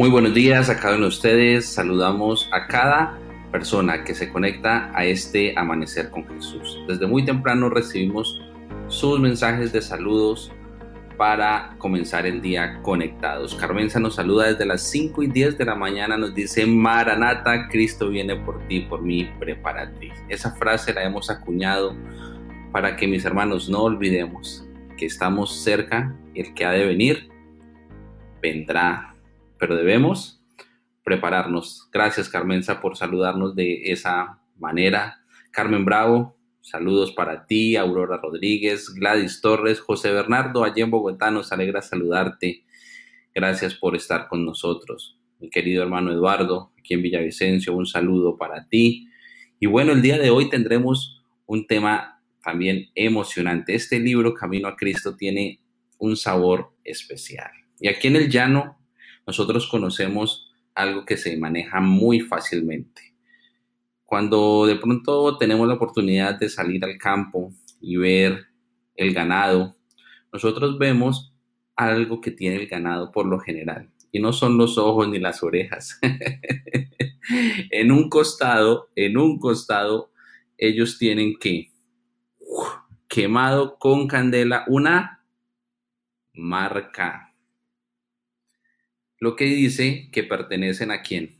Muy buenos días a cada uno de ustedes. Saludamos a cada persona que se conecta a este amanecer con Jesús. Desde muy temprano recibimos sus mensajes de saludos para comenzar el día conectados. Carmenza nos saluda desde las 5 y 10 de la mañana, nos dice, Maranata, Cristo viene por ti, por mí, prepárate. Esa frase la hemos acuñado para que mis hermanos no olvidemos que estamos cerca y el que ha de venir vendrá pero debemos prepararnos. Gracias, Carmenza, por saludarnos de esa manera. Carmen Bravo, saludos para ti, Aurora Rodríguez, Gladys Torres, José Bernardo, allí en Bogotá, nos alegra saludarte. Gracias por estar con nosotros. Mi querido hermano Eduardo, aquí en Villavicencio, un saludo para ti. Y bueno, el día de hoy tendremos un tema también emocionante. Este libro, Camino a Cristo, tiene un sabor especial. Y aquí en el llano nosotros conocemos algo que se maneja muy fácilmente. Cuando de pronto tenemos la oportunidad de salir al campo y ver el ganado, nosotros vemos algo que tiene el ganado por lo general. Y no son los ojos ni las orejas. en un costado, en un costado, ellos tienen que quemado con candela una marca lo que dice que pertenecen a quién?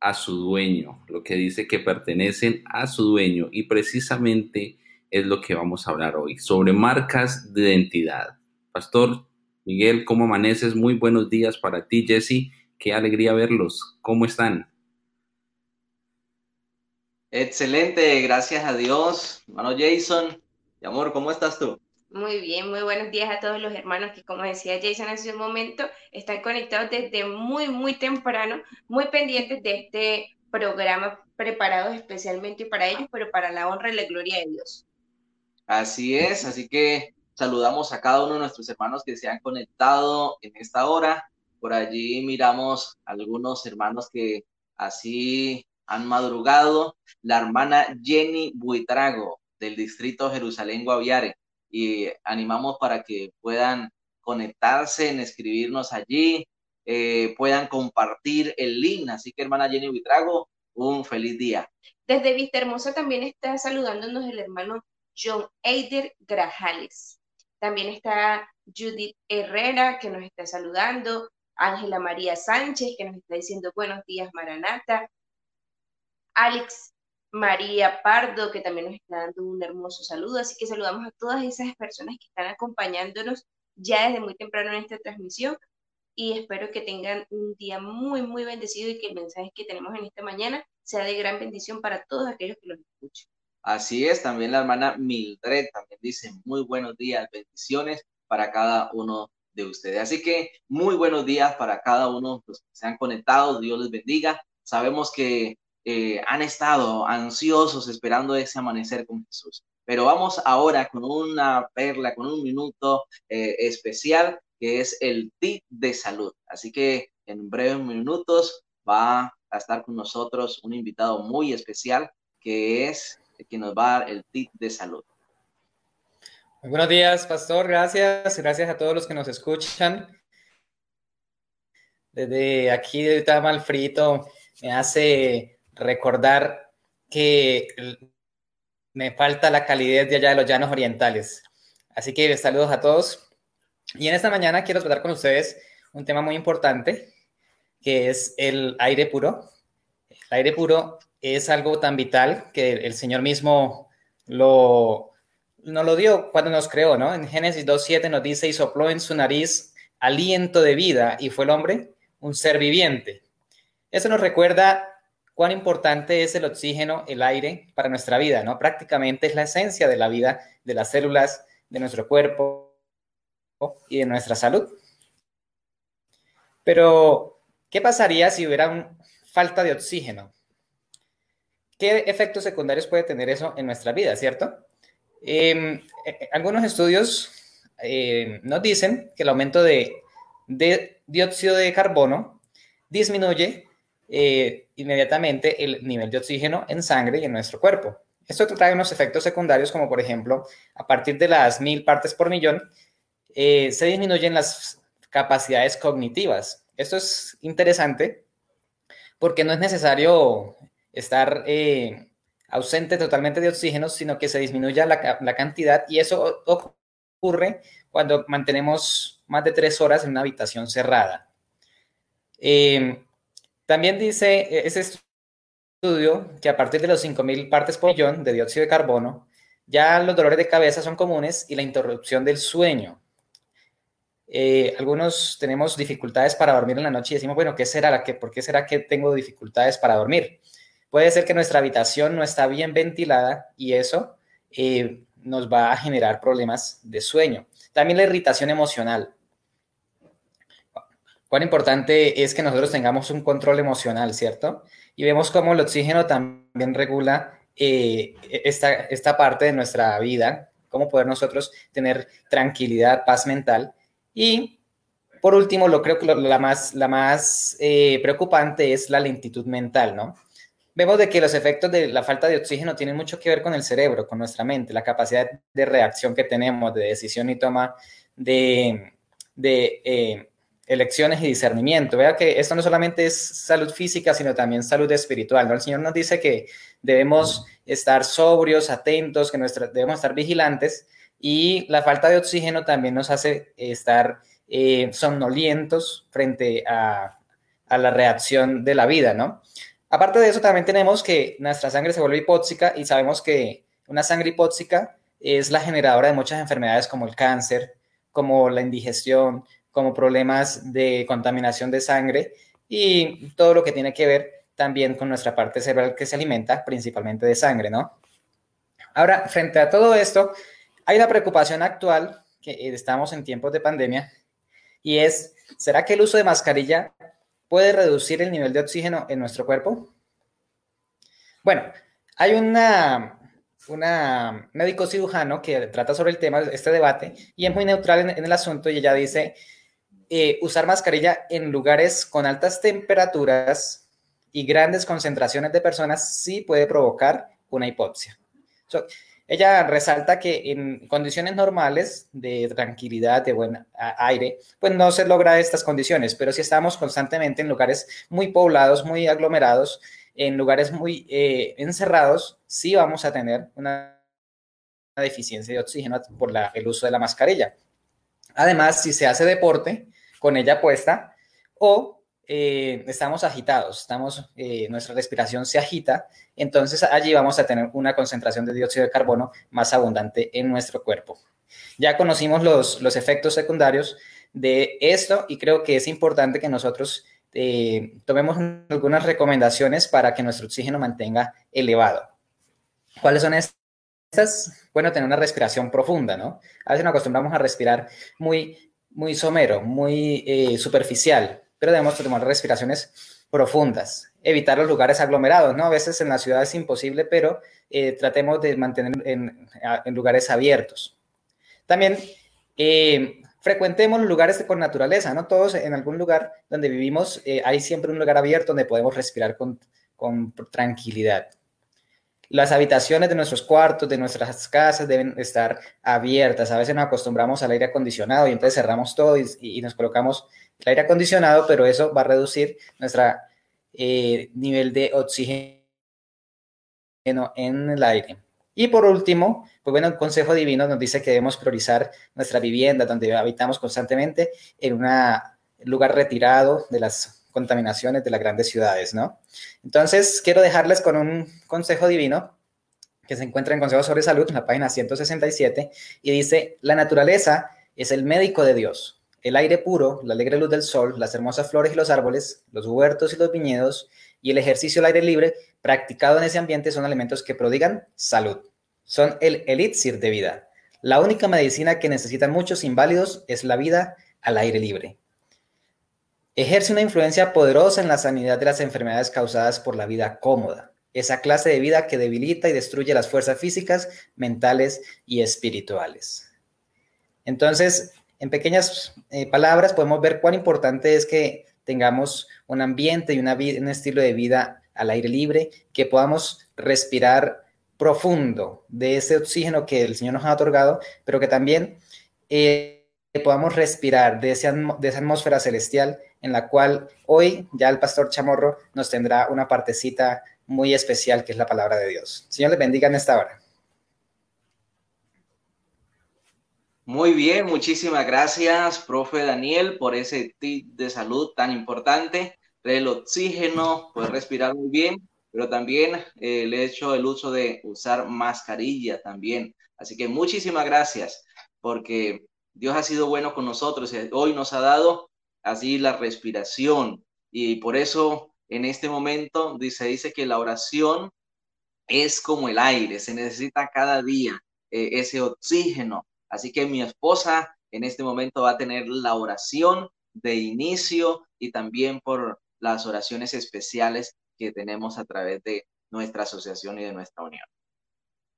A su dueño, lo que dice que pertenecen a su dueño y precisamente es lo que vamos a hablar hoy, sobre marcas de identidad. Pastor Miguel, ¿cómo amaneces? Muy buenos días para ti, Jesse. Qué alegría verlos. ¿Cómo están? Excelente, gracias a Dios. Hermano Jason, mi amor, ¿cómo estás tú? Muy bien, muy buenos días a todos los hermanos que, como decía Jason hace un momento, están conectados desde muy, muy temprano, muy pendientes de este programa preparado especialmente para ellos, pero para la honra y la gloria de Dios. Así es, así que saludamos a cada uno de nuestros hermanos que se han conectado en esta hora. Por allí miramos algunos hermanos que así han madrugado. La hermana Jenny Buitrago del distrito Jerusalén Guaviare y animamos para que puedan conectarse, en escribirnos allí, eh, puedan compartir el link. Así que, hermana Jenny Vitrago, un feliz día. Desde Vista Hermosa también está saludándonos el hermano John Eider Grajales. También está Judith Herrera, que nos está saludando. Ángela María Sánchez, que nos está diciendo buenos días, Maranata. Alex María Pardo, que también nos está dando un hermoso saludo. Así que saludamos a todas esas personas que están acompañándonos ya desde muy temprano en esta transmisión y espero que tengan un día muy, muy bendecido y que el mensaje que tenemos en esta mañana sea de gran bendición para todos aquellos que los escuchen. Así es, también la hermana Mildred también dice muy buenos días, bendiciones para cada uno de ustedes. Así que muy buenos días para cada uno los que se han conectado, Dios les bendiga. Sabemos que eh, han estado ansiosos esperando ese amanecer con Jesús. Pero vamos ahora con una perla, con un minuto eh, especial que es el tip de salud. Así que en breves minutos va a estar con nosotros un invitado muy especial que es el que nos va a dar el tip de salud. Muy buenos días, pastor. Gracias. Gracias a todos los que nos escuchan. Desde aquí, de Tamalfrito, me hace recordar que me falta la calidez de allá de los llanos orientales. Así que saludos a todos. Y en esta mañana quiero tratar con ustedes un tema muy importante, que es el aire puro. El aire puro es algo tan vital que el Señor mismo lo, nos lo dio cuando nos creó, ¿no? En Génesis 2.7 nos dice, y sopló en su nariz aliento de vida, y fue el hombre un ser viviente. Eso nos recuerda cuán importante es el oxígeno, el aire para nuestra vida, ¿no? Prácticamente es la esencia de la vida, de las células, de nuestro cuerpo y de nuestra salud. Pero, ¿qué pasaría si hubiera falta de oxígeno? ¿Qué efectos secundarios puede tener eso en nuestra vida, cierto? Em, eh, eh, algunos estudios eh, nos dicen que el aumento de, de dióxido de carbono disminuye eh, inmediatamente el nivel de oxígeno en sangre y en nuestro cuerpo. Esto trae unos efectos secundarios como por ejemplo, a partir de las mil partes por millón, eh, se disminuyen las capacidades cognitivas Esto es interesante porque no es necesario estar eh, ausente totalmente de oxígeno, sino que se disminuya la, cantidad y eso ocurre cuando mantenemos más de tres horas en una habitación cerrada. También dice e-, ese estudio que a partir de los 5.000 partes por millón de dióxido de carbono, ya los dolores de cabeza son comunes y la interrupción del sueño. Eh, algunos tenemos dificultades para dormir en la noche y decimos, bueno, ¿qué será? ¿Por qué será que tengo dificultades para dormir? Puede ser que nuestra habitación no está bien ventilada y eso eh, nos va a generar problemas de sueño. También la irritación emocional. Cuán importante es que nosotros tengamos un control emocional, ¿cierto? Y vemos cómo el oxígeno también regula eh, esta, esta parte de nuestra vida, cómo poder nosotros tener tranquilidad, paz mental. Y por último, lo creo que la más, la más eh, preocupante es la lentitud mental, ¿no? vemos de que los efectos de la falta de oxígeno tienen mucho que ver con el cerebro, con nuestra mente, la capacidad de reacción que tenemos, de decisión y toma de, eh, elecciones y discernimiento. Vea que esto no solamente es salud física, sino también salud espiritual. ¿no? El Señor nos dice que debemos estar sobrios, atentos, que nuestra, debemos estar vigilantes y la falta de oxígeno también nos hace estar eh, somnolientos frente a, a la reacción de la vida, ¿no? Aparte de eso, también tenemos que nuestra sangre se vuelve hipóxica y sabemos que una sangre hipóxica es la generadora de muchas enfermedades como el cáncer, como la indigestión, como problemas de contaminación de sangre y todo lo que tiene que ver también con nuestra parte cerebral que se alimenta principalmente de sangre, ¿no? Ahora, frente a todo esto, hay una preocupación actual que estamos en tiempos de pandemia y es, ¿será que el uso de mascarilla puede reducir el nivel de oxígeno en nuestro cuerpo? Bueno, hay una, una médico cirujano que trata sobre el tema, este debate, y es muy neutral en, el asunto y ella dice, eh, usar mascarilla en lugares con altas temperaturas y grandes concentraciones de personas sí puede provocar una hipoxia. Ella resalta que en condiciones normales de tranquilidad, de buen aire, pues no se logra estas condiciones, pero si estamos constantemente en lugares muy poblados, muy aglomerados, en lugares muy eh, encerrados, sí vamos a tener una deficiencia de oxígeno por el uso de la mascarilla. Además, si se hace deporte con ella puesta o eh, estamos agitados, estamos, eh, nuestra respiración se agita, entonces allí vamos a tener una concentración de dióxido de carbono más abundante en nuestro cuerpo. Ya conocimos los, los efectos secundarios de esto y creo que es importante que nosotros eh, tomemos algunas recomendaciones para que nuestro oxígeno mantenga elevado. ¿Cuáles son estas? Bueno, tener una respiración profunda, ¿no? A veces nos acostumbramos a respirar muy, muy somero, muy superficial, pero debemos tomar respiraciones profundas, evitar los lugares aglomerados, ¿no? A veces en la ciudad es imposible, pero eh, tratemos de mantener en, lugares abiertos. También eh, frecuentemos los lugares con naturaleza, ¿no? Todos en algún lugar donde vivimos eh, hay siempre un lugar abierto donde podemos respirar con, con tranquilidad. Las habitaciones de nuestros cuartos, de nuestras casas deben estar abiertas. A veces nos acostumbramos al aire acondicionado y entonces cerramos todo y, nos colocamos el aire acondicionado, pero eso va a reducir nuestro eh, nivel de oxígeno en el aire. Y por último, pues bueno, el consejo divino nos dice que debemos priorizar nuestra vivienda donde habitamos constantemente en un lugar retirado de las contaminaciones de las grandes ciudades, ¿no? Entonces, quiero dejarles con un consejo divino que se encuentra en Consejo sobre Salud, en la página 167, y dice, la naturaleza es el médico de Dios. El aire puro, la alegre luz del sol, las hermosas flores y los árboles, los huertos y los viñedos, y el ejercicio al aire libre practicado en ese ambiente son elementos que prodigan salud. Son el elixir de vida. La única medicina que necesitan muchos inválidos es la vida al aire libre. Ejerce una influencia poderosa en la sanidad de las enfermedades causadas por la vida cómoda, esa clase de vida que debilita y destruye las fuerzas físicas, mentales y espirituales. Entonces, en pequeñas eh, palabras podemos ver cuán importante es que tengamos un ambiente y un estilo de vida al aire libre, que podamos respirar profundo de ese oxígeno que el Señor nos ha otorgado, pero que también eh, podamos respirar de, de esa atmósfera celestial en la cual hoy ya el pastor Chamorro nos tendrá una partecita muy especial que es la palabra de Dios. Señor les bendiga en esta hora. Muy bien, muchísimas gracias, profe Daniel, por ese tip de salud tan importante. El oxígeno, puede respirar muy bien, pero también eh, el hecho, el uso de usar mascarilla también. Así que muchísimas gracias, porque Dios ha sido bueno con nosotros y hoy nos ha dado así la respiración. Y por eso en este momento dice, dice que la oración es como el aire, se necesita cada día eh, ese oxígeno Así que mi esposa en este momento va a tener la oración de inicio y también por las oraciones especiales que tenemos a través de nuestra asociación y de nuestra unión.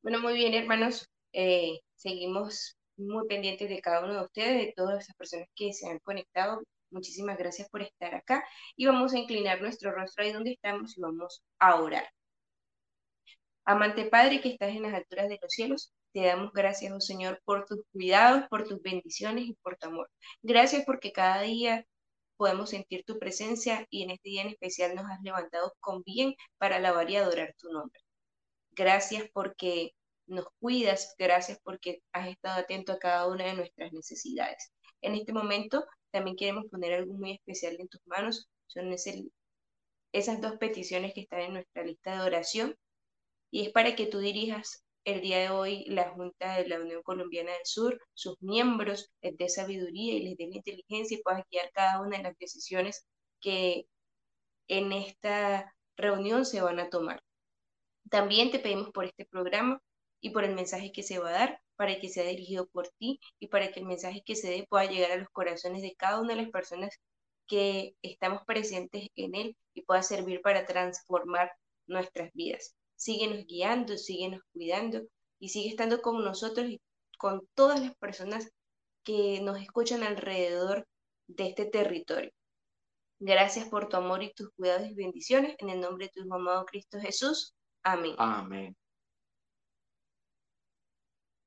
Bueno, muy bien, hermanos. Eh, seguimos muy pendientes de cada uno de ustedes, de todas esas personas que se han conectado. Muchísimas gracias por estar acá y vamos a inclinar nuestro rostro ahí donde estamos y vamos a orar. Amante Padre que estás en las alturas de los cielos, te damos gracias, oh Señor, por tus cuidados, por tus bendiciones y por tu amor. Gracias porque cada día podemos sentir tu presencia y en este día en especial nos has levantado con bien para alabar y adorar tu nombre. Gracias porque nos cuidas, gracias porque has estado atento a cada una de nuestras necesidades. En este momento también queremos poner algo muy especial en tus manos, son esas dos peticiones que están en nuestra lista de oración y es para que tú dirijas el día de hoy la Junta de la Unión Colombiana del Sur, sus miembros les dé sabiduría y les dé inteligencia y puedan guiar cada una de las decisiones que en esta reunión se van a tomar. También te pedimos por este programa y por el mensaje que se va a dar para que sea dirigido por ti y para que el mensaje que se dé pueda llegar a los corazones de cada una de las personas que estamos presentes en él y pueda servir para transformar nuestras vidas síguenos guiando, síguenos cuidando y sigue estando con nosotros y con todas las personas que nos escuchan alrededor de este territorio. Gracias por tu amor y tus cuidados y bendiciones. En el nombre de tu amado Cristo Jesús. Amén. Amén.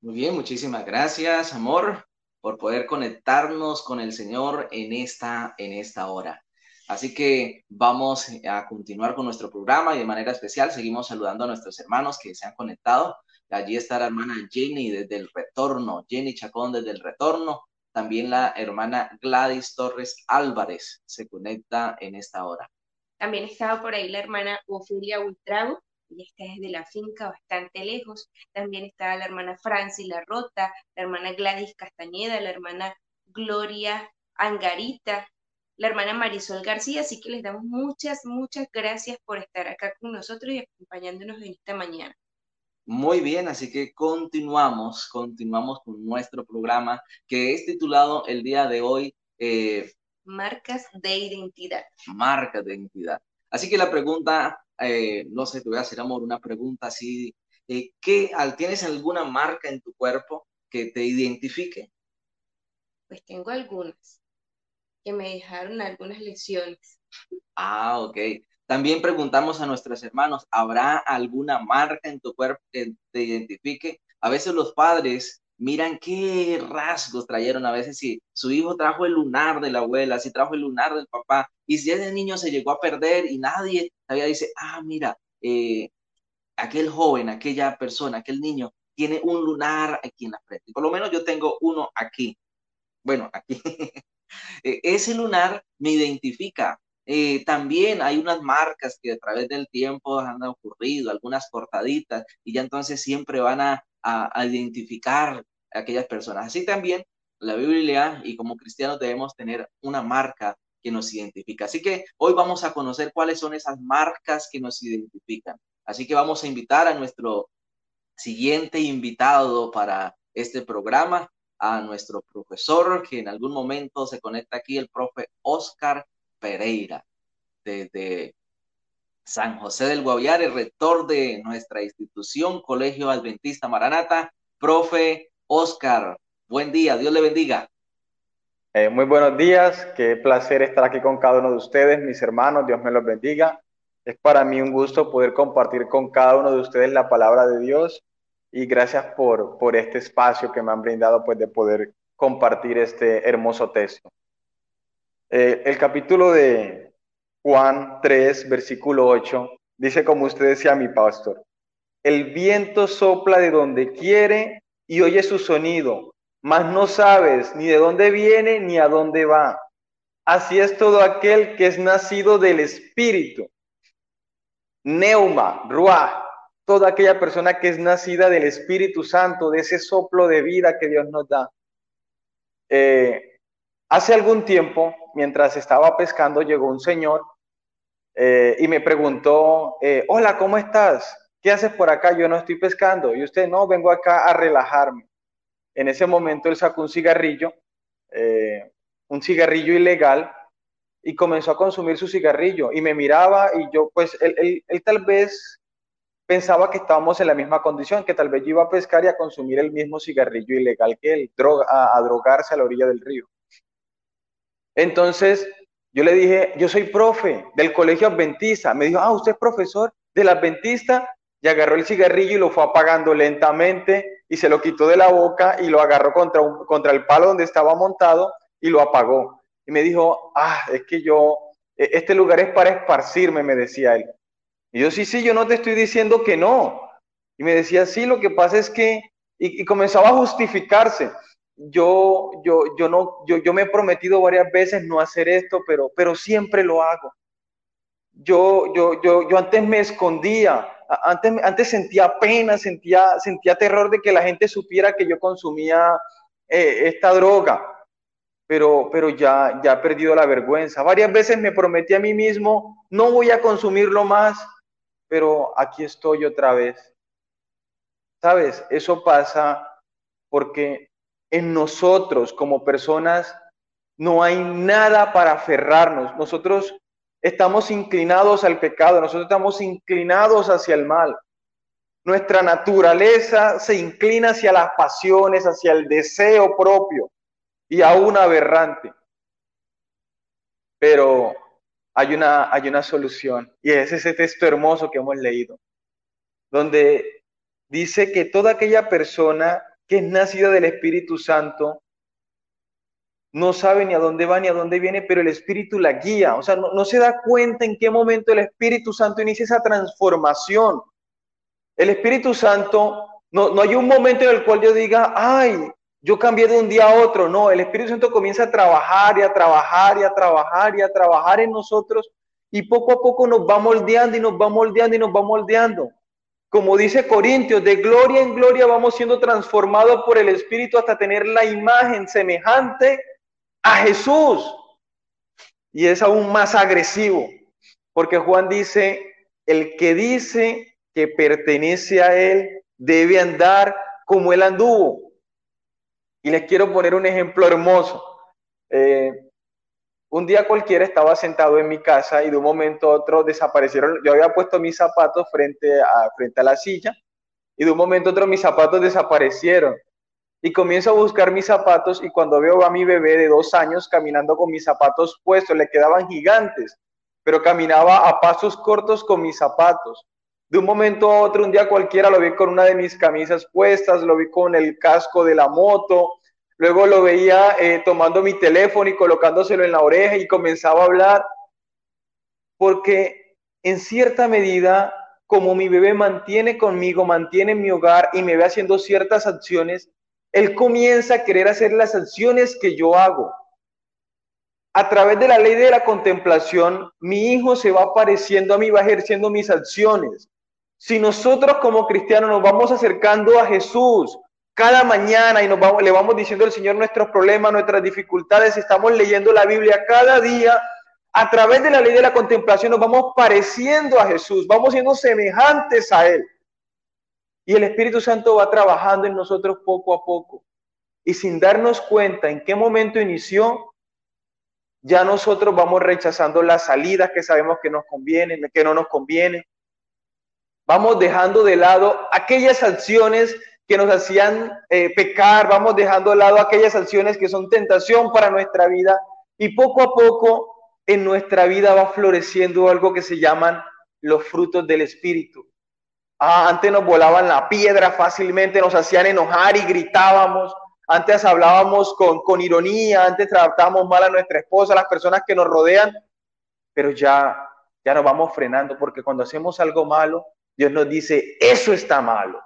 Muy bien, muchísimas gracias, amor, por poder conectarnos con el Señor en esta, en esta hora. Así que vamos a continuar con nuestro programa y de manera especial seguimos saludando a nuestros hermanos que se han conectado. Allí está la hermana Jenny desde el retorno, Jenny Chacón desde el retorno. También la hermana Gladys Torres Álvarez se conecta en esta hora. También estaba por ahí la hermana Ofelia Ultrago, y está desde la finca bastante lejos. También estaba la hermana Franci La Rota, la hermana Gladys Castañeda, la hermana Gloria Angarita, la hermana Marisol García, así que les damos muchas, muchas gracias por estar acá con nosotros y acompañándonos en esta mañana. Muy bien, así que continuamos, continuamos con nuestro programa que es titulado el día de hoy eh, Marcas de Identidad. Marcas de Identidad. Así que la pregunta, eh, no sé, te voy a hacer, amor, una pregunta así, eh, ¿qué, ¿tienes alguna marca en tu cuerpo que te identifique? Pues tengo algunas que me dejaron algunas lecciones. Ah, ok. También preguntamos a nuestros hermanos, ¿habrá alguna marca en tu cuerpo que te identifique? A veces los padres miran qué rasgos trajeron, a veces si su hijo trajo el lunar de la abuela, si trajo el lunar del papá, y si ese niño se llegó a perder y nadie todavía dice, ah, mira, eh, aquel joven, aquella persona, aquel niño tiene un lunar aquí en la frente. Por lo menos yo tengo uno aquí. Bueno, aquí. E, ese lunar me identifica. Eh, también hay unas marcas que a través del tiempo han ocurrido, algunas cortaditas, y ya entonces siempre van a, a, identificar a aquellas personas. Así también la Biblia y como cristianos debemos tener una marca que nos identifica. Así que hoy vamos a conocer cuáles son esas marcas que nos identifican. Así que vamos a invitar a nuestro siguiente invitado para este programa, a nuestro profesor, que en algún momento se conecta aquí, el profe Oscar Pereira, desde San José del Guaviare, rector de nuestra institución, Colegio Adventista Maranata. Profe Oscar, buen día, Dios le bendiga. Eh, muy buenos días, qué placer estar aquí con cada uno de ustedes, mis hermanos, Dios me los bendiga. Es para mí un gusto poder compartir con cada uno de ustedes la palabra de Dios y gracias por, por este espacio que me han brindado pues de poder compartir este hermoso texto. Eh, el capítulo de Juan 3, versículo 8, dice como usted decía, mi pastor, el viento sopla de donde quiere y oye su sonido, mas no sabes ni de dónde viene ni a dónde va. Así es todo aquel que es nacido del Espíritu. Neuma, Ruah, toda aquella persona que es nacida del Espíritu Santo, de ese soplo de vida que Dios nos da. Eh, hace algún tiempo, mientras estaba pescando, llegó un señor eh, y me preguntó, eh, hola, ¿cómo estás? ¿Qué haces por acá? Yo no estoy pescando. Y usted, no, vengo acá a relajarme. En ese momento él sacó un cigarrillo, un cigarrillo ilegal, y comenzó a consumir su cigarrillo. Y me miraba y yo, pues, él, él tal vez pensaba que estábamos en la misma condición, que tal vez yo iba a pescar y a consumir el mismo cigarrillo ilegal que él, a, drogarse a la orilla del río. Entonces, yo le dije, yo soy profe del colegio adventista. Me dijo, ah, usted es profesor del adventista. Y agarró el cigarrillo y lo fue apagando lentamente y se lo quitó de la boca y lo agarró contra, un, contra el palo donde estaba montado y lo apagó. Y me dijo, ah, es que yo, e, este lugar es para esparcirme, me decía él. Y yo, sí, sí, yo no te estoy diciendo que no. Y me decía, sí, lo que pasa es que, y, comenzaba a justificarse. Yo, yo, yo no, yo, yo me he prometido varias veces no hacer esto, pero, pero siempre lo hago. Yo, yo, yo, yo antes me escondía, antes, sentía pena, sentía, sentía terror de que la gente supiera que yo consumía eh, esta droga, pero, pero ya, ya he perdido la vergüenza. Varias veces me prometí a mí mismo, no voy a consumirlo más, pero aquí estoy otra vez. ¿Sabes? Eso pasa porque en nosotros como personas no hay nada para aferrarnos. Nosotros estamos inclinados al pecado, nosotros estamos inclinados hacia el mal. Nuestra naturaleza se inclina hacia las pasiones, hacia el deseo propio y aún aberrante. Pero hay una, hay una solución y es ese texto hermoso que hemos leído, donde dice que toda aquella persona que es nacida del Espíritu Santo no sabe ni a dónde va ni a dónde viene, pero el Espíritu la guía, o sea, no, no se da cuenta en qué momento el Espíritu Santo inicia esa transformación. El Espíritu Santo, no, no hay un momento en el cual yo diga, ay, yo cambié de un día a otro, no, el Espíritu Santo comienza a trabajar y a trabajar y a trabajar y a trabajar en nosotros y poco a poco nos va moldeando y nos va moldeando y nos va moldeando. Como dice Corintios, de gloria en gloria vamos siendo transformados por el Espíritu hasta tener la imagen semejante a Jesús. Y es aún más agresivo, porque Juan dice, el que dice que pertenece a Él debe andar como Él anduvo. Y les quiero poner un ejemplo hermoso. Eh, un día cualquiera estaba sentado en mi casa y de un momento a otro desaparecieron. Yo había puesto mis zapatos frente a, frente a la silla y de un momento a otro mis zapatos desaparecieron. Y comienzo a buscar mis zapatos y cuando veo a mi bebé de dos años caminando con mis zapatos puestos, le quedaban gigantes, pero caminaba a pasos cortos con mis zapatos. De un momento a otro, un día cualquiera lo vi con una de mis camisas puestas, lo vi con el casco de la moto, luego lo veía eh, tomando mi teléfono y colocándoselo en la oreja y comenzaba a hablar, porque en cierta medida, como mi bebé mantiene conmigo, mantiene mi hogar y me ve haciendo ciertas acciones, él comienza a querer hacer las acciones que yo hago. A través de la ley de la contemplación, mi hijo se va pareciendo a mí, va ejerciendo mis acciones. Si nosotros como cristianos nos vamos acercando a Jesús cada mañana y le vamos diciendo al Señor nuestros problemas, nuestras dificultades, estamos leyendo la Biblia cada día, a través de la ley de la contemplación nos vamos pareciendo a Jesús, vamos siendo semejantes a Él. Y el Espíritu Santo va trabajando en nosotros poco a poco. Y sin darnos cuenta en qué momento inició, ya nosotros vamos rechazando las salidas que sabemos que nos convienen, que no nos convienen Vamos dejando de lado aquellas acciones que nos hacían eh, pecar, vamos dejando de lado aquellas acciones que son tentación para nuestra vida y poco a poco en nuestra vida va floreciendo algo que se llaman los frutos del Espíritu. Ah, antes nos volaban la piedra fácilmente, nos hacían enojar y gritábamos. antes hablábamos con, con ironía, antes tratábamos mal a nuestra esposa, a las personas que nos rodean, pero ya, ya nos vamos frenando porque cuando hacemos algo malo, Dios nos dice, eso está malo.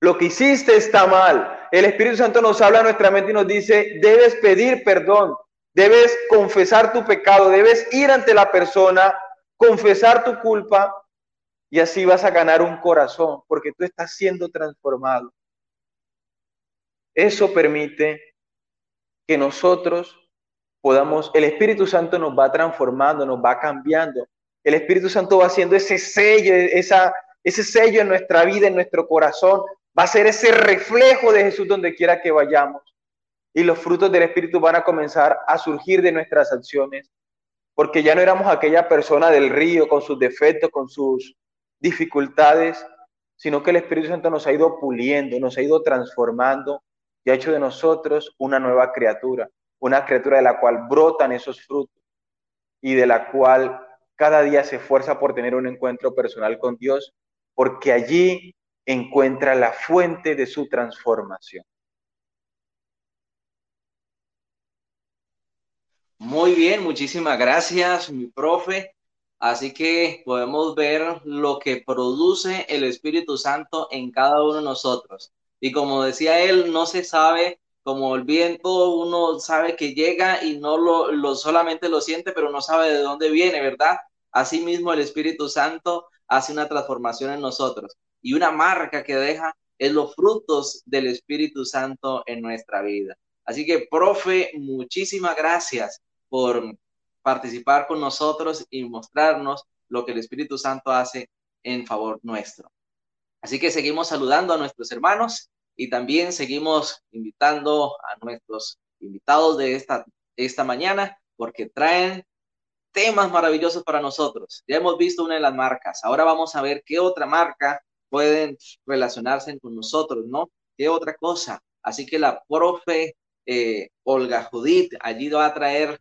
Lo que hiciste está mal. El Espíritu Santo nos habla a nuestra mente y nos dice, debes pedir perdón, debes confesar tu pecado, debes ir ante la persona, confesar tu culpa y así vas a ganar un corazón porque tú estás siendo transformado. Eso permite que nosotros podamos, el Espíritu Santo nos va transformando, nos va cambiando. El Espíritu Santo va haciendo ese sello, esa, ese sello en nuestra vida, en nuestro corazón. Va a ser ese reflejo de Jesús donde quiera que vayamos. Y los frutos del Espíritu van a comenzar a surgir de nuestras acciones. Porque ya no éramos aquella persona del río con sus defectos, con sus dificultades, sino que el Espíritu Santo nos ha ido puliendo, nos ha ido transformando y ha hecho de nosotros una nueva criatura, una criatura de la cual brotan esos frutos y de la cual cada día se esfuerza por tener un encuentro personal con Dios, porque allí encuentra la fuente de su transformación. Muy bien, muchísimas gracias, mi profe. Así que podemos ver lo que produce el Espíritu Santo en cada uno de nosotros. Y como decía él, no se sabe, como el viento, uno sabe que llega y no lo, lo solamente lo siente, pero no sabe de dónde viene, ¿verdad? Asimismo, el Espíritu Santo hace una transformación en nosotros. Y una marca que deja es los frutos del Espíritu Santo en nuestra vida. Así que, profe, muchísimas gracias por participar con nosotros y mostrarnos lo que el Espíritu Santo hace en favor nuestro. Así que seguimos saludando a nuestros hermanos y también seguimos invitando a nuestros invitados de esta, esta mañana porque traen temas maravillosos para nosotros. Ya hemos visto una de las marcas. Ahora vamos a ver qué otra marca pueden relacionarse con nosotros, ¿no? ¿Qué otra cosa? Así que la profe eh, Olga Judith allí va a traer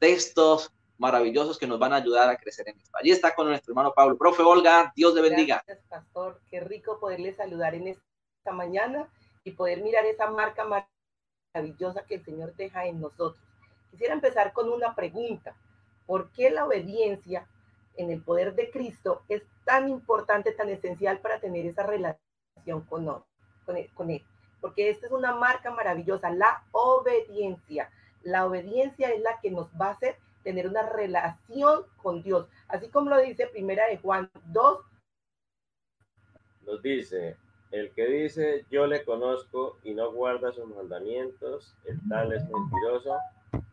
textos maravillosos que nos van a ayudar a crecer en esto. Allí está con nuestro hermano Pablo. Profe Olga, Dios le bendiga. Gracias, pastor. Qué rico poderle saludar en esta mañana y poder mirar esa marca maravillosa que el Señor deja en nosotros. Quisiera empezar con una pregunta. ¿Por qué la obediencia en el poder de Cristo es tan importante, tan esencial para tener esa relación con, con, él, con él? Porque esta es una marca maravillosa, la obediencia. La obediencia es la que nos va a hacer tener una relación con Dios. Así como lo dice Primera de Juan 2. Nos dice, el que dice yo le conozco y no guarda sus mandamientos, el tal es mentiroso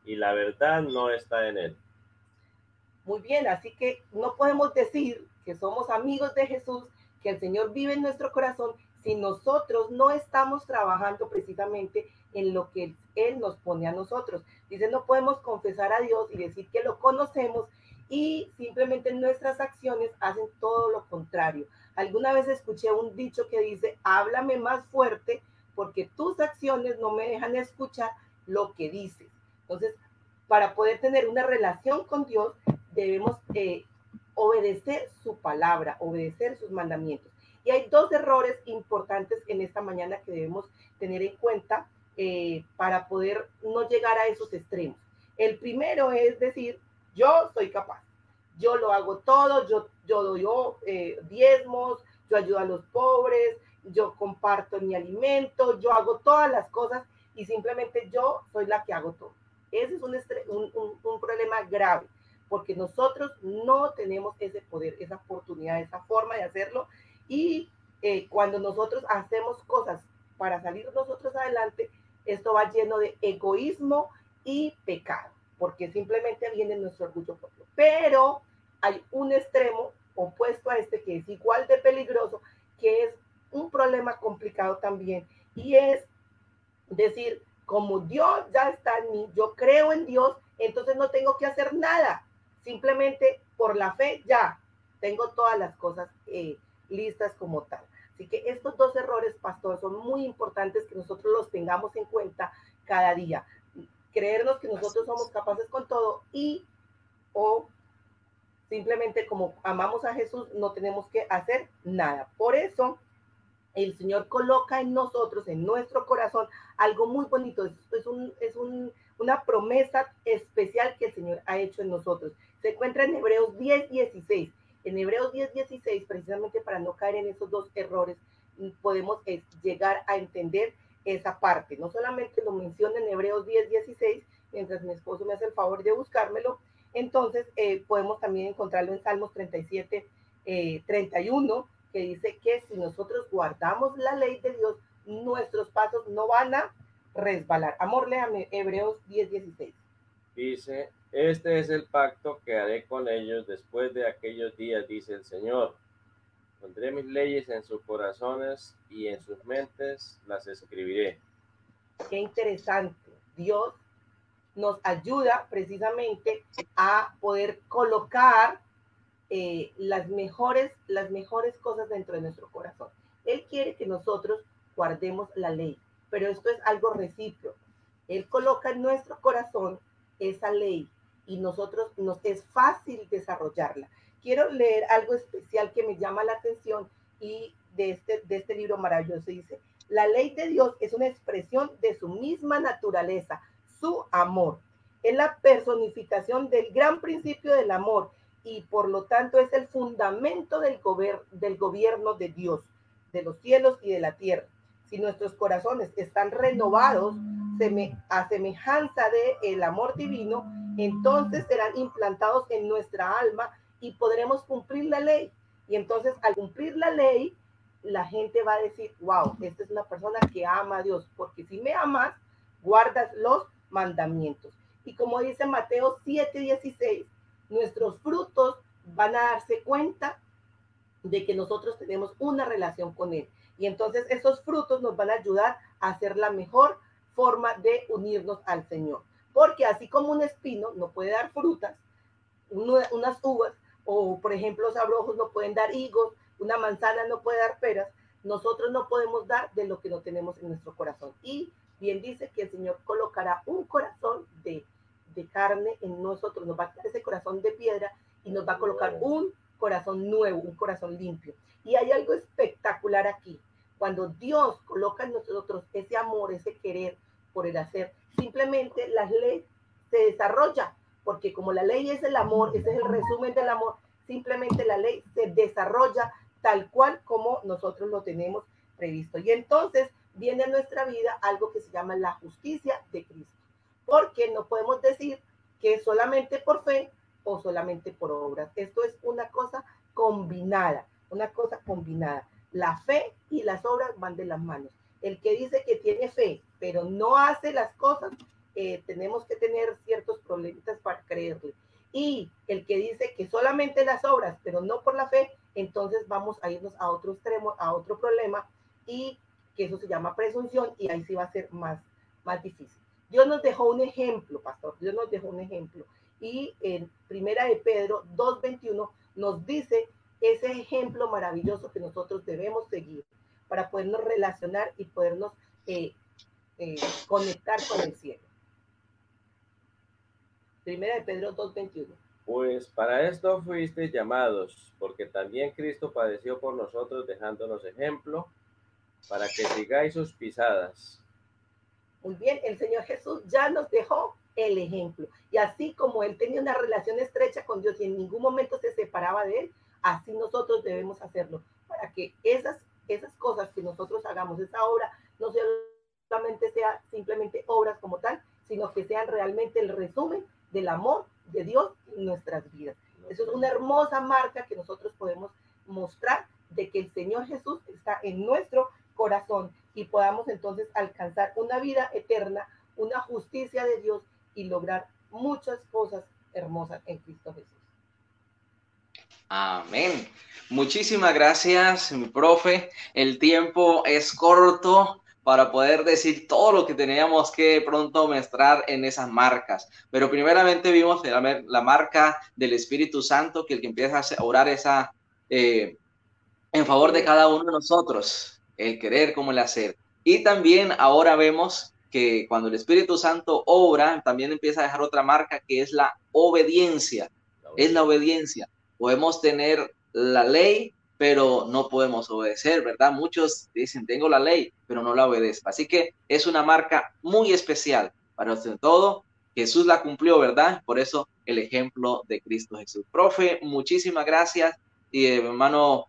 y la verdad no está en él. Muy bien, así que no podemos decir que somos amigos de Jesús, que el Señor vive en nuestro corazón si nosotros no estamos trabajando precisamente en lo que Él nos pone a nosotros. Dice, no podemos confesar a Dios y decir que lo conocemos y simplemente nuestras acciones hacen todo lo contrario. Alguna vez escuché un dicho que dice, háblame más fuerte porque tus acciones no me dejan escuchar lo que dices. Entonces, para poder tener una relación con Dios, debemos eh, obedecer su palabra, obedecer sus mandamientos. Y hay dos errores importantes en esta mañana que debemos tener en cuenta eh, para poder no llegar a esos extremos. El primero es decir, yo soy capaz, yo lo hago todo, yo, yo doy eh, diezmos, yo ayudo a los pobres, yo comparto mi alimento, yo hago todas las cosas y simplemente yo soy la que hago todo. Ese es un, un, un problema grave porque nosotros no tenemos ese poder, esa oportunidad, esa forma de hacerlo y eh, cuando nosotros hacemos cosas para salir nosotros adelante, esto va lleno de egoísmo y pecado, porque simplemente viene nuestro orgullo propio. Pero hay un extremo opuesto a este que es igual de peligroso, que es un problema complicado también, y es decir, como Dios ya está en mí, yo creo en Dios, entonces no tengo que hacer nada, simplemente por la fe ya tengo todas las cosas eh, listas como tal. Así que estos dos errores, pastor, son muy importantes que nosotros los tengamos en cuenta cada día. Creernos que nosotros somos capaces con todo y o simplemente como amamos a Jesús no tenemos que hacer nada. Por eso el Señor coloca en nosotros, en nuestro corazón, algo muy bonito. Es, es, un, es un, una promesa especial que el Señor ha hecho en nosotros. Se encuentra en Hebreos 10, 16. En Hebreos 10, 16, precisamente para no caer en esos dos errores, podemos eh, llegar a entender esa parte. No solamente lo menciona en Hebreos 10, 16, mientras mi esposo me hace el favor de buscármelo, entonces eh, podemos también encontrarlo en Salmos 37, 31, que dice que si nosotros guardamos la ley de Dios, nuestros pasos no van a resbalar. Amor, léame Hebreos 10, 16. Dice, este es el pacto que haré con ellos después de aquellos días, dice el Señor. Pondré mis leyes en sus corazones y en sus mentes las escribiré. Qué interesante. Dios nos ayuda precisamente a poder colocar eh, las, mejores, las mejores cosas dentro de nuestro corazón. Él quiere que nosotros guardemos la ley, pero esto es algo recíproco. Él coloca en nuestro corazón esa ley y nosotros nos es fácil desarrollarla. Quiero leer algo especial que me llama la atención y de este, de este libro maravilloso dice, la ley de Dios es una expresión de su misma naturaleza, su amor. Es la personificación del gran principio del amor y por lo tanto es el fundamento del, del gobierno de Dios, de los cielos y de la tierra. Si nuestros corazones están renovados a semejanza de el amor divino, entonces serán implantados en nuestra alma y podremos cumplir la ley. Y entonces al cumplir la ley, la gente va a decir, wow, esta es una persona que ama a Dios, porque si me amas, guardas los mandamientos. Y como dice Mateo 7:16, nuestros frutos van a darse cuenta de que nosotros tenemos una relación con Él. Y entonces esos frutos nos van a ayudar a hacer la mejor forma de unirnos al Señor. Porque así como un espino no puede dar frutas, unas uvas, o por ejemplo los abrojos no pueden dar higos, una manzana no puede dar peras, nosotros no podemos dar de lo que no tenemos en nuestro corazón. Y bien dice que el Señor colocará un corazón de de carne en nosotros, nos va a quitar ese corazón de piedra y nos va a colocar un corazón nuevo, un corazón limpio. Y hay algo espectacular aquí. Cuando Dios coloca en nosotros ese amor, ese querer por el hacer, simplemente la ley se desarrolla, porque como la ley es el amor, ese es el resumen del amor, simplemente la ley se desarrolla tal cual como nosotros lo tenemos previsto. Y entonces viene a nuestra vida algo que se llama la justicia de Cristo porque no podemos decir que solamente por fe o solamente por obras. Esto es una cosa combinada, una cosa combinada. La fe y las obras van de las manos. El que dice que tiene fe, pero no hace las cosas, eh, tenemos que tener ciertos problemitas para creerle. Y el que dice que solamente las obras, pero no por la fe, entonces vamos a irnos a otro extremo, a otro problema, y que eso se llama presunción, y ahí sí va a ser más, más difícil. Dios nos dejó un ejemplo, pastor, Dios nos dejó un ejemplo. Y en Primera de Pedro 2.21 nos dice ese ejemplo maravilloso que nosotros debemos seguir para podernos relacionar y podernos eh, eh, conectar con el cielo. Primera de Pedro 2.21. Pues para esto fuiste llamados, porque también Cristo padeció por nosotros dejándonos ejemplo, para que sigáis sus pisadas muy bien, el Señor Jesús ya nos dejó el ejemplo. Y así como Él tenía una relación estrecha con Dios y en ningún momento se separaba de Él, así nosotros debemos hacerlo, para que esas, esas cosas que nosotros hagamos, esa obra, no solamente sea simplemente obras como tal, sino que sean realmente el resumen del amor de Dios en nuestras vidas. Eso es una hermosa marca que nosotros podemos mostrar de que el Señor Jesús está en nuestro corazón y podamos entonces alcanzar una vida eterna, una justicia de Dios y lograr muchas cosas hermosas en Cristo Jesús. Amén. Muchísimas gracias, mi profe. El tiempo es corto para poder decir todo lo que teníamos que pronto mostrar en esas marcas. Pero primeramente vimos la, marca del Espíritu Santo, que el que empieza a orar esa eh, en favor de cada uno de nosotros el querer como el hacer. Y también ahora vemos que cuando el Espíritu Santo obra, también empieza a dejar otra marca que es la obediencia. Es la obediencia. Podemos tener la ley, pero no podemos obedecer, ¿verdad? Muchos dicen, tengo la ley, pero no la obedezco. Así que es una marca muy especial para todo. Jesús la cumplió, ¿verdad? Por eso el ejemplo de Cristo Jesús. Profe, muchísimas gracias. Y eh, hermano,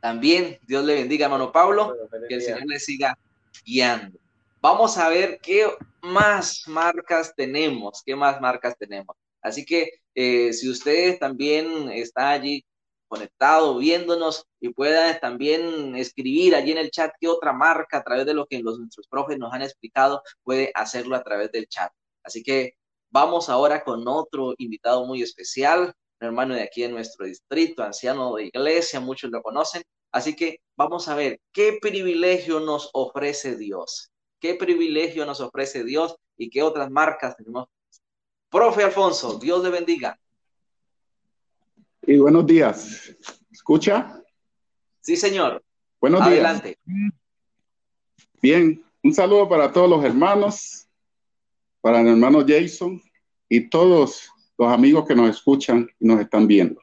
también Dios le bendiga, hermano Pablo, que el Señor le siga guiando. Vamos a ver qué más marcas tenemos, qué más marcas tenemos. Así que eh, si usted también está allí conectado, viéndonos y pueda también escribir allí en el chat qué otra marca a través de lo que los, nuestros profes nos han explicado, puede hacerlo a través del chat. Así que vamos ahora con otro invitado muy especial, un hermano de aquí en nuestro distrito, anciano de iglesia, muchos lo conocen. Así que vamos a ver qué privilegio nos ofrece Dios, qué privilegio nos ofrece Dios y qué otras marcas tenemos. Profe Alfonso, Dios le bendiga. Y buenos días. ¿Escucha? Sí, señor. Buenos días. Adelante. Bien, un saludo para todos los hermanos, para el hermano Jason y todos los amigos que nos escuchan y nos están viendo.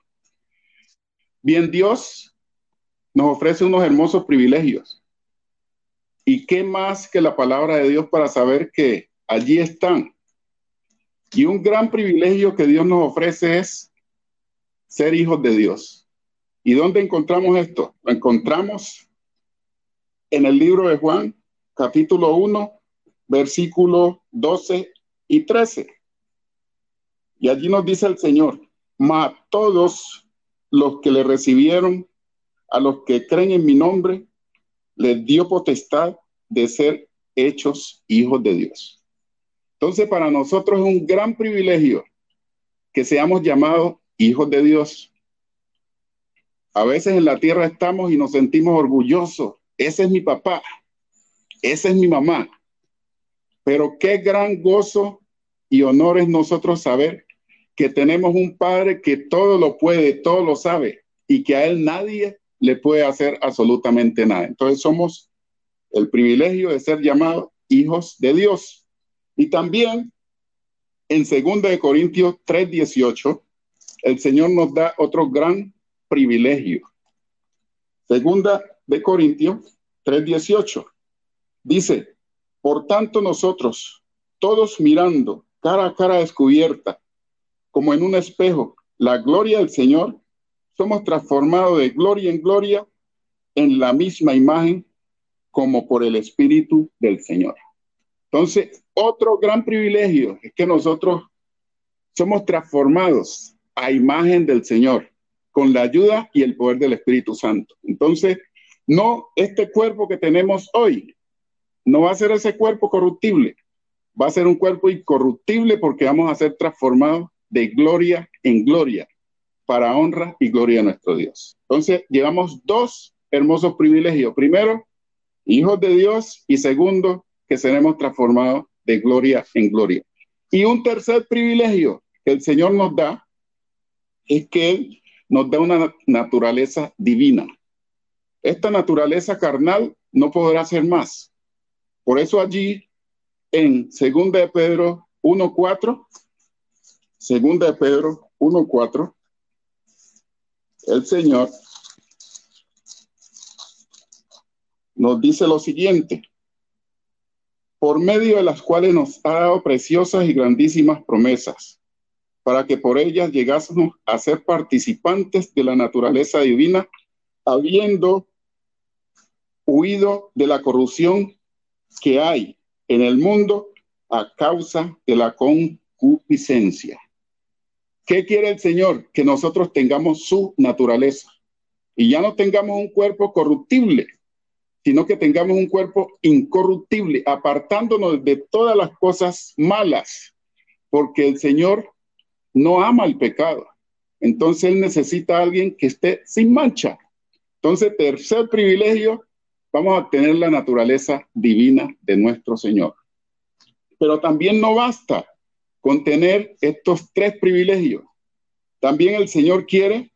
Bien, Dios nos ofrece unos hermosos privilegios. ¿Y qué más que la palabra de Dios para saber que allí están? Y un gran privilegio que Dios nos ofrece es ser hijos de Dios. ¿Y dónde encontramos esto? Lo encontramos en el libro de Juan, capítulo 1, versículo 12 y 13. Y allí nos dice el Señor, ma todos los que le recibieron, a los que creen en mi nombre, les dio potestad de ser hechos hijos de Dios. Entonces, para nosotros es un gran privilegio que seamos llamados hijos de Dios. A veces en la tierra estamos y nos sentimos orgullosos. Ese es mi papá, esa es mi mamá. Pero qué gran gozo y honor es nosotros saber que tenemos un Padre que todo lo puede, todo lo sabe y que a Él nadie le puede hacer absolutamente nada. Entonces somos el privilegio de ser llamados hijos de Dios. Y también en 2 de Corintios 3:18 el Señor nos da otro gran privilegio. Segunda de Corintios 3:18 dice, por tanto nosotros, todos mirando cara a cara descubierta, como en un espejo, la gloria del Señor, somos transformados de gloria en gloria en la misma imagen como por el Espíritu del Señor. Entonces, otro gran privilegio es que nosotros somos transformados a imagen del Señor, con la ayuda y el poder del Espíritu Santo. Entonces, no este cuerpo que tenemos hoy, no va a ser ese cuerpo corruptible, va a ser un cuerpo incorruptible porque vamos a ser transformados de gloria en gloria para honra y gloria a nuestro Dios. Entonces, llevamos dos hermosos privilegios. Primero, hijos de Dios y segundo, que seremos transformados de gloria en gloria. Y un tercer privilegio que el Señor nos da es que nos da una naturaleza divina. Esta naturaleza carnal no podrá ser más. Por eso allí en 2 de Pedro 1.4, 2 de Pedro 1.4, el Señor nos dice lo siguiente, por medio de las cuales nos ha dado preciosas y grandísimas promesas para que por ellas llegásemos a ser participantes de la naturaleza divina, habiendo huido de la corrupción que hay en el mundo a causa de la concupiscencia. ¿Qué quiere el Señor? Que nosotros tengamos su naturaleza y ya no tengamos un cuerpo corruptible, sino que tengamos un cuerpo incorruptible, apartándonos de todas las cosas malas, porque el Señor no ama el pecado. Entonces él necesita a alguien que esté sin mancha. Entonces, tercer privilegio, vamos a tener la naturaleza divina de nuestro Señor. Pero también no basta con tener estos tres privilegios. También el Señor quiere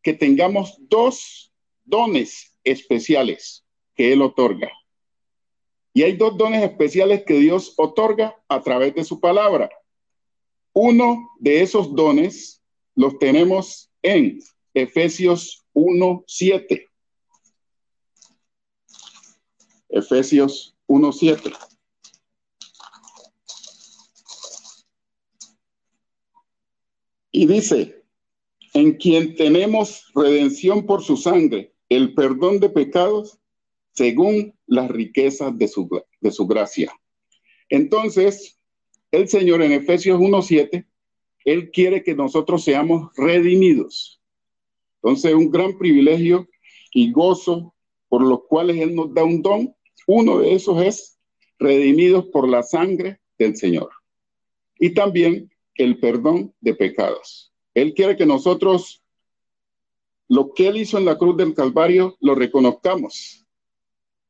que tengamos dos dones especiales que Él otorga. Y hay dos dones especiales que Dios otorga a través de su palabra. Uno de esos dones los tenemos en Efesios 1.7. Efesios 1.7. Y dice, en quien tenemos redención por su sangre, el perdón de pecados, según las riquezas de su, de su gracia. Entonces, el Señor en Efesios 1.7, Él quiere que nosotros seamos redimidos. Entonces, un gran privilegio y gozo por los cuales Él nos da un don. Uno de esos es redimidos por la sangre del Señor. Y también el perdón de pecados. Él quiere que nosotros lo que Él hizo en la cruz del Calvario lo reconozcamos.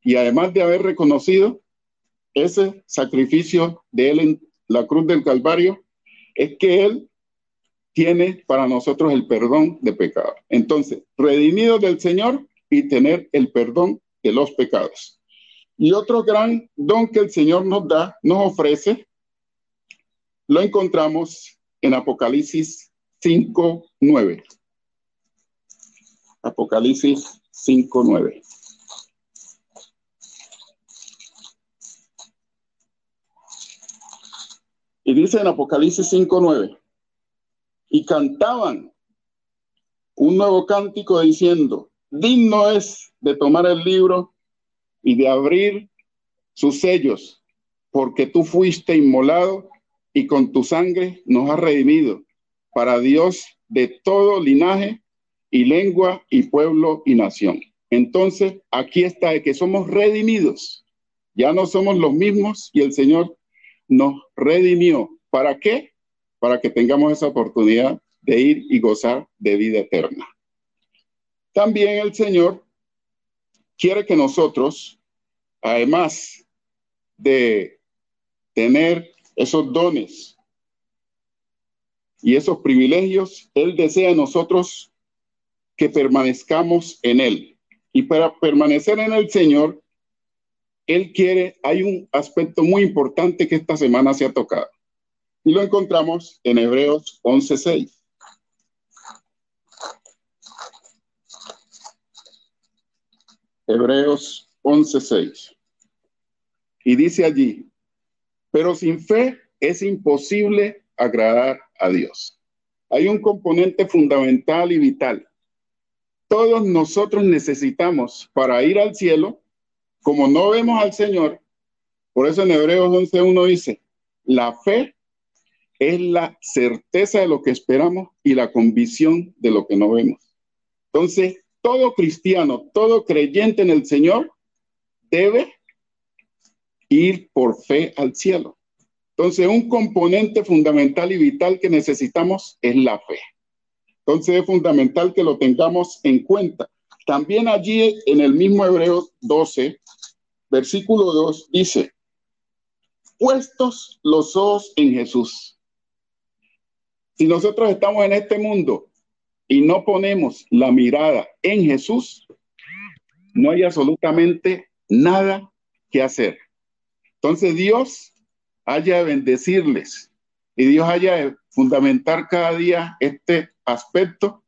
Y además de haber reconocido ese sacrificio de Él en la cruz del Calvario, es que Él tiene para nosotros el perdón de pecados. Entonces, redimido del Señor y tener el perdón de los pecados. Y otro gran don que el Señor nos da, nos ofrece, lo encontramos en Apocalipsis 5, 9. Apocalipsis 5, 9. Y dice en Apocalipsis 5, 9. Y cantaban un nuevo cántico diciendo, digno es de tomar el libro y de abrir sus sellos, porque tú fuiste inmolado y con tu sangre nos has redimido para Dios de todo linaje y lengua y pueblo y nación. Entonces, aquí está de que somos redimidos. Ya no somos los mismos y el Señor nos redimió. ¿Para qué? Para que tengamos esa oportunidad de ir y gozar de vida eterna. También el Señor quiere que nosotros, además de tener esos dones y esos privilegios, Él desea nosotros que permanezcamos en Él. Y para permanecer en el Señor, Él quiere, hay un aspecto muy importante que esta semana se ha tocado. Y lo encontramos en Hebreos 11.6. Hebreos 11.6. Y dice allí, pero sin fe es imposible agradar a Dios. Hay un componente fundamental y vital. Todos nosotros necesitamos para ir al cielo, como no vemos al Señor, por eso en Hebreos 11.1 dice, la fe es la certeza de lo que esperamos y la convicción de lo que no vemos. Entonces, todo cristiano, todo creyente en el Señor debe ir por fe al cielo. Entonces, un componente fundamental y vital que necesitamos es la fe. Entonces, es fundamental que lo tengamos en cuenta. También allí en el mismo Hebreos 12, versículo 2, dice, puestos los ojos en Jesús. Si nosotros estamos en este mundo y no ponemos la mirada en Jesús, no hay absolutamente nada que hacer. Entonces Dios haya de bendecirles y Dios haya de fundamentar cada día este aspecto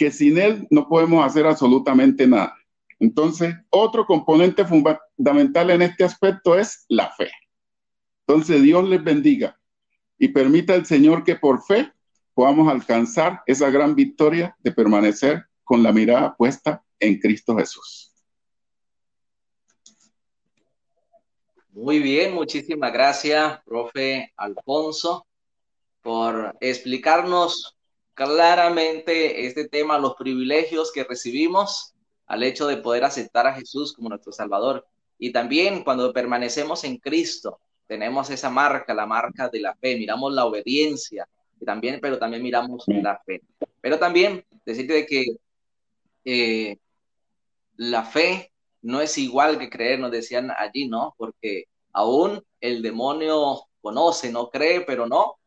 que sin Él no podemos hacer absolutamente nada. Entonces, otro componente fundamental en este aspecto es la fe. Entonces, Dios les bendiga y permita al Señor que por fe podamos alcanzar esa gran victoria de permanecer con la mirada puesta en Cristo Jesús. Muy bien, muchísimas gracias, profe Alfonso, por explicarnos claramente este tema, los privilegios que recibimos al hecho de poder aceptar a Jesús como nuestro Salvador. Y también cuando permanecemos en Cristo, tenemos esa marca, la marca de la fe, miramos la obediencia, y también, pero también miramos la fe. Pero también decirte que eh, la fe no es igual que creer, nos decían allí, ¿no? Porque aún el demonio conoce, no cree, pero no,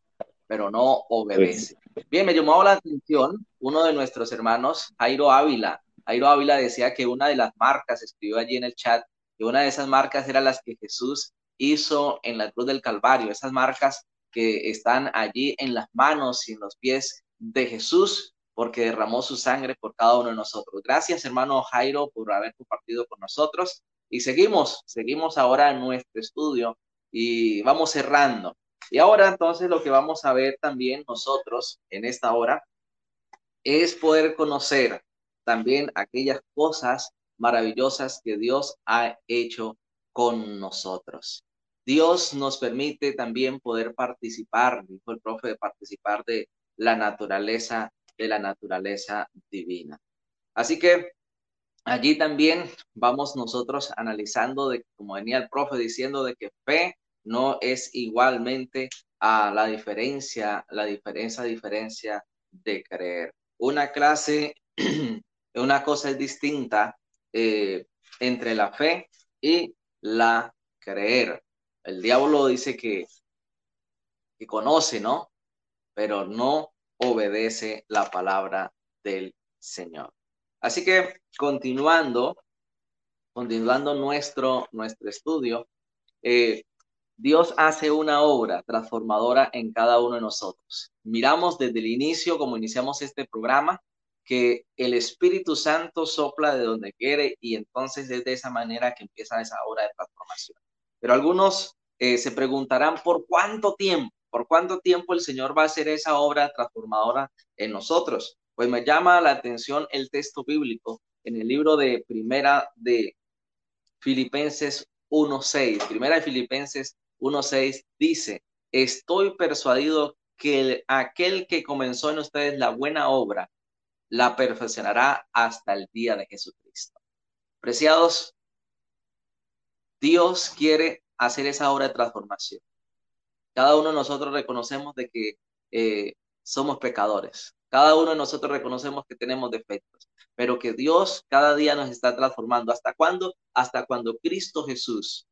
pero no obedece. Bien, me llamó la atención uno de nuestros hermanos, Jairo Ávila. Jairo Ávila decía que una de las marcas, escribió allí en el chat, que una de esas marcas eran las que Jesús hizo en la cruz del Calvario, esas marcas que están allí en las manos y en los pies de Jesús porque derramó su sangre por cada uno de nosotros. Gracias, hermano Jairo, por haber compartido con nosotros. Y seguimos, seguimos ahora en nuestro estudio y vamos cerrando. Y ahora entonces lo que vamos a ver también nosotros en esta hora es poder conocer también aquellas cosas maravillosas que Dios ha hecho con nosotros. Dios nos permite también poder participar, dijo el profe, de participar de la naturaleza, de la naturaleza divina. Así que allí también vamos nosotros analizando de, como venía el profe diciendo, de que fe no es igualmente a la diferencia, la diferencia, diferencia de creer. Una clase, una cosa es distinta eh, entre la fe y la creer. El diablo dice que, que conoce, ¿no? Pero no obedece la palabra del Señor. Así que continuando, continuando nuestro, nuestro estudio, eh, Dios hace una obra transformadora en cada uno de nosotros. Miramos desde el inicio, como iniciamos este programa, que el Espíritu Santo sopla de donde quiere y entonces es de esa manera que empieza esa obra de transformación. Pero algunos eh, se preguntarán por cuánto tiempo, por cuánto tiempo el Señor va a hacer esa obra transformadora en nosotros. Pues me llama la atención el texto bíblico en el libro de Primera de Filipenses 1.6. Primera de Filipenses 1.6 dice, estoy persuadido que aquel que comenzó en ustedes la buena obra, la perfeccionará hasta el día de Jesucristo. Preciados, Dios quiere hacer esa obra de transformación. Cada uno de nosotros reconocemos de que eh, somos pecadores. Cada uno de nosotros reconocemos que tenemos defectos, pero que Dios cada día nos está transformando. ¿Hasta cuándo? Hasta cuando Cristo Jesús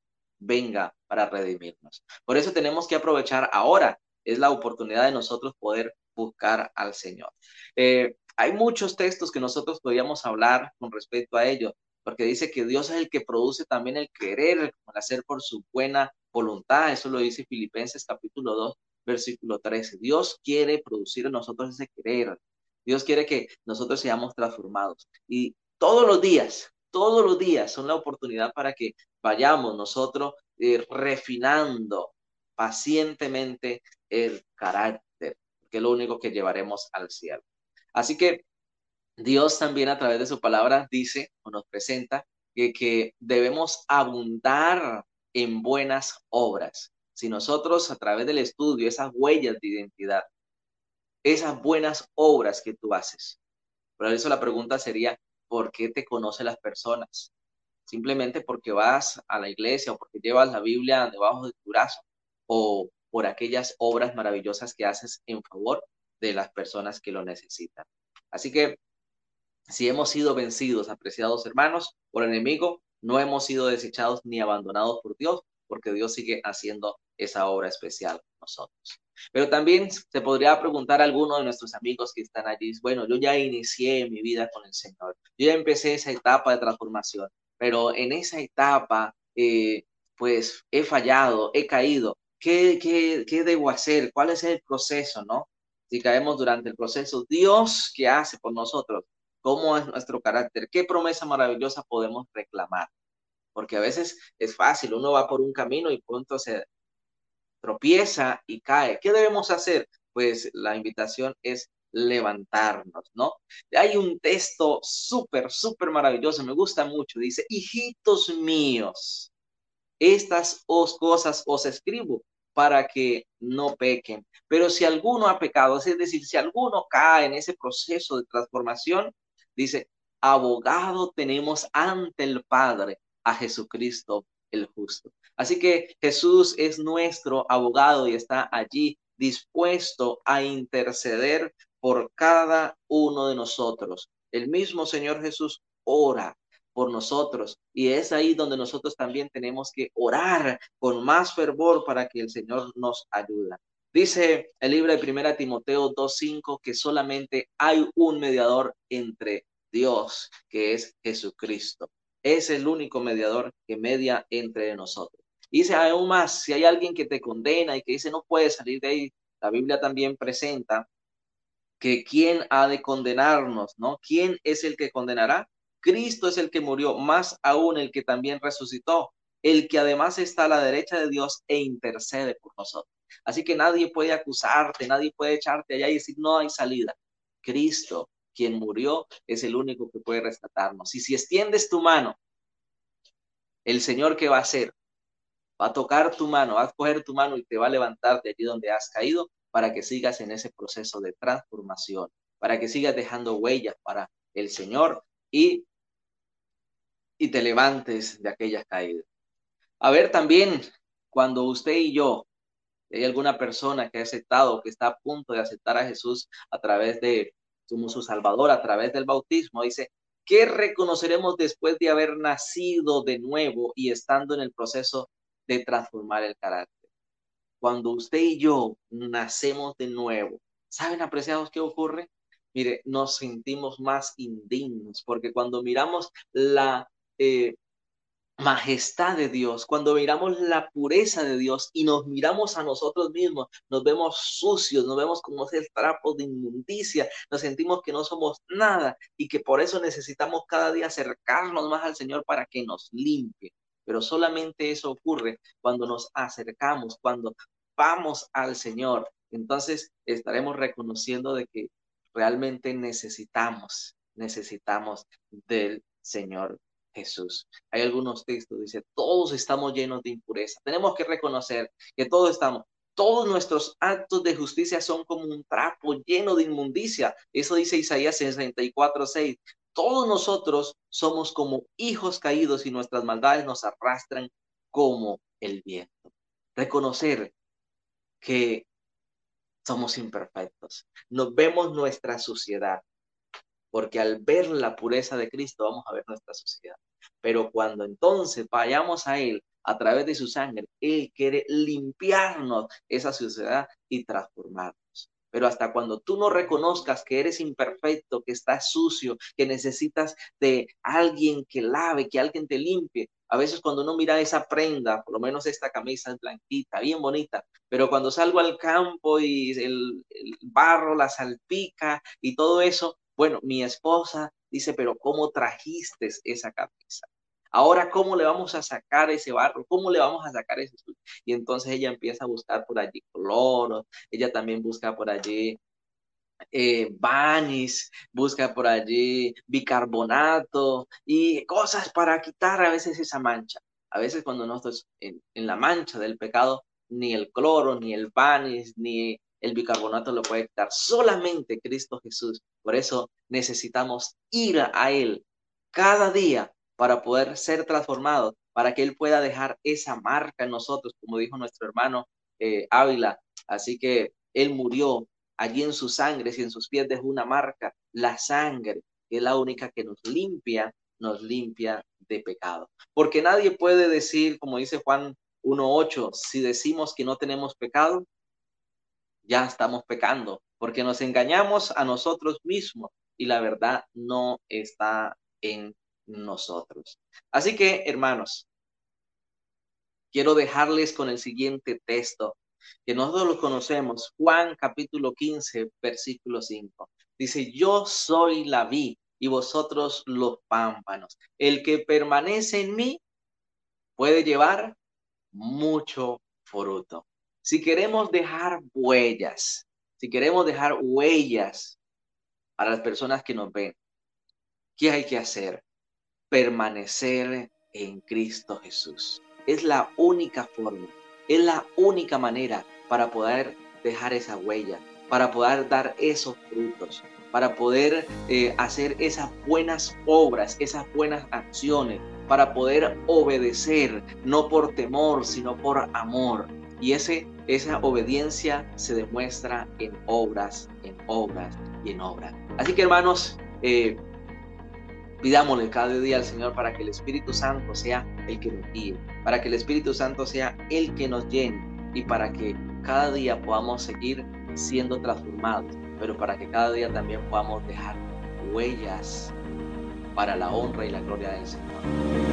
venga para redimirnos. Por eso tenemos que aprovechar ahora. Es la oportunidad de nosotros poder buscar al Señor. Eh, hay muchos textos que nosotros podríamos hablar con respecto a ello, porque dice que Dios es el que produce también el querer, el hacer por su buena voluntad. Eso lo dice Filipenses capítulo 2, versículo 13. Dios quiere producir en nosotros ese querer. Dios quiere que nosotros seamos transformados. Y todos los días, todos los días son la oportunidad para que vayamos nosotros eh, refinando pacientemente el carácter, que es lo único que llevaremos al cielo. Así que Dios también a través de su palabra dice o nos presenta que, que debemos abundar en buenas obras. Si nosotros a través del estudio, esas huellas de identidad, esas buenas obras que tú haces, por eso la pregunta sería, ¿por qué te conocen las personas? Simplemente porque vas a la iglesia o porque llevas la Biblia debajo de tu brazo o por aquellas obras maravillosas que haces en favor de las personas que lo necesitan. Así que si hemos sido vencidos, apreciados hermanos, por el enemigo, no hemos sido desechados ni abandonados por Dios, porque Dios sigue haciendo esa obra especial con nosotros. Pero también se podría preguntar a alguno de nuestros amigos que están allí, bueno, yo ya inicié mi vida con el Señor, yo ya empecé esa etapa de transformación, pero en esa etapa, eh, pues he fallado, he caído. ¿Qué, qué, ¿Qué debo hacer? ¿Cuál es el proceso, no? Si caemos durante el proceso, Dios, ¿qué hace por nosotros? ¿Cómo es nuestro carácter? ¿Qué promesa maravillosa podemos reclamar? Porque a veces es fácil, uno va por un camino y pronto se tropieza y cae. ¿Qué debemos hacer? Pues la invitación es levantarnos, ¿no? Hay un texto súper, súper maravilloso, me gusta mucho, dice, hijitos míos, estas os cosas os escribo para que no pequen. Pero si alguno ha pecado, es decir, si alguno cae en ese proceso de transformación, dice, abogado tenemos ante el Padre a Jesucristo el justo. Así que Jesús es nuestro abogado y está allí dispuesto a interceder por cada uno de nosotros. El mismo Señor Jesús ora por nosotros y es ahí donde nosotros también tenemos que orar con más fervor para que el Señor nos ayude. Dice el libro de Primera Timoteo 2.5 que solamente hay un mediador entre Dios, que es Jesucristo. Es el único mediador que media entre nosotros. Dice aún más, si hay alguien que te condena y que dice no puedes salir de ahí, la Biblia también presenta que quién ha de condenarnos, ¿no? ¿Quién es el que condenará? Cristo es el que murió, más aún el que también resucitó, el que además está a la derecha de Dios e intercede por nosotros. Así que nadie puede acusarte, nadie puede echarte allá y decir no hay salida. Cristo, quien murió, es el único que puede rescatarnos. Y si extiendes tu mano, el Señor que va a hacer, va a tocar tu mano, va a coger tu mano y te va a levantar de allí donde has caído para que sigas en ese proceso de transformación, para que sigas dejando huellas para el Señor y, y te levantes de aquellas caídas. A ver también, cuando usted y yo, hay alguna persona que ha aceptado, que está a punto de aceptar a Jesús a través de, como su Salvador, a través del bautismo, dice, ¿qué reconoceremos después de haber nacido de nuevo y estando en el proceso de transformar el carácter? Cuando usted y yo nacemos de nuevo, ¿saben apreciados qué ocurre? Mire, nos sentimos más indignos, porque cuando miramos la eh, majestad de Dios, cuando miramos la pureza de Dios y nos miramos a nosotros mismos, nos vemos sucios, nos vemos como ese trapo de inmundicia, nos sentimos que no somos nada y que por eso necesitamos cada día acercarnos más al Señor para que nos limpie. Pero solamente eso ocurre cuando nos acercamos, cuando vamos al Señor. Entonces estaremos reconociendo de que realmente necesitamos, necesitamos del Señor Jesús. Hay algunos textos, dice, todos estamos llenos de impureza. Tenemos que reconocer que todos estamos, todos nuestros actos de justicia son como un trapo lleno de inmundicia. Eso dice Isaías 64, 6. Todos nosotros somos como hijos caídos y nuestras maldades nos arrastran como el viento. Reconocer que somos imperfectos. Nos vemos nuestra suciedad porque al ver la pureza de Cristo vamos a ver nuestra sociedad. Pero cuando entonces vayamos a Él a través de su sangre, Él quiere limpiarnos esa sociedad y transformarnos. Pero hasta cuando tú no reconozcas que eres imperfecto, que estás sucio, que necesitas de alguien que lave, que alguien te limpie. A veces cuando uno mira esa prenda, por lo menos esta camisa blanquita, bien bonita, pero cuando salgo al campo y el, el barro la salpica y todo eso, bueno, mi esposa dice, pero ¿cómo trajiste esa camisa? Ahora, ¿cómo le vamos a sacar ese barro? ¿Cómo le vamos a sacar ese Y entonces ella empieza a buscar por allí cloro, ella también busca por allí eh, banis, busca por allí bicarbonato y cosas para quitar a veces esa mancha. A veces cuando nosotros en, en la mancha del pecado, ni el cloro, ni el banis, ni el bicarbonato lo puede quitar solamente Cristo Jesús. Por eso necesitamos ir a Él cada día para poder ser transformados, para que Él pueda dejar esa marca en nosotros, como dijo nuestro hermano eh, Ávila. Así que Él murió allí en su sangre, si en sus pies dejó una marca, la sangre, que es la única que nos limpia, nos limpia de pecado. Porque nadie puede decir, como dice Juan 1.8, si decimos que no tenemos pecado, ya estamos pecando, porque nos engañamos a nosotros mismos y la verdad no está en nosotros. Así que, hermanos, quiero dejarles con el siguiente texto, que nosotros lo conocemos, Juan capítulo 15, versículo 5. Dice, yo soy la vid y vosotros los pámpanos. El que permanece en mí puede llevar mucho fruto. Si queremos dejar huellas, si queremos dejar huellas para las personas que nos ven, ¿qué hay que hacer? Permanecer en Cristo Jesús. Es la única forma, es la única manera para poder dejar esa huella, para poder dar esos frutos, para poder eh, hacer esas buenas obras, esas buenas acciones, para poder obedecer, no por temor, sino por amor. Y ese esa obediencia se demuestra en obras, en obras y en obras. Así que hermanos, eh, pidámosle cada día al Señor para que el Espíritu Santo sea el que nos guíe, para que el Espíritu Santo sea el que nos llene y para que cada día podamos seguir siendo transformados, pero para que cada día también podamos dejar huellas para la honra y la gloria del Señor.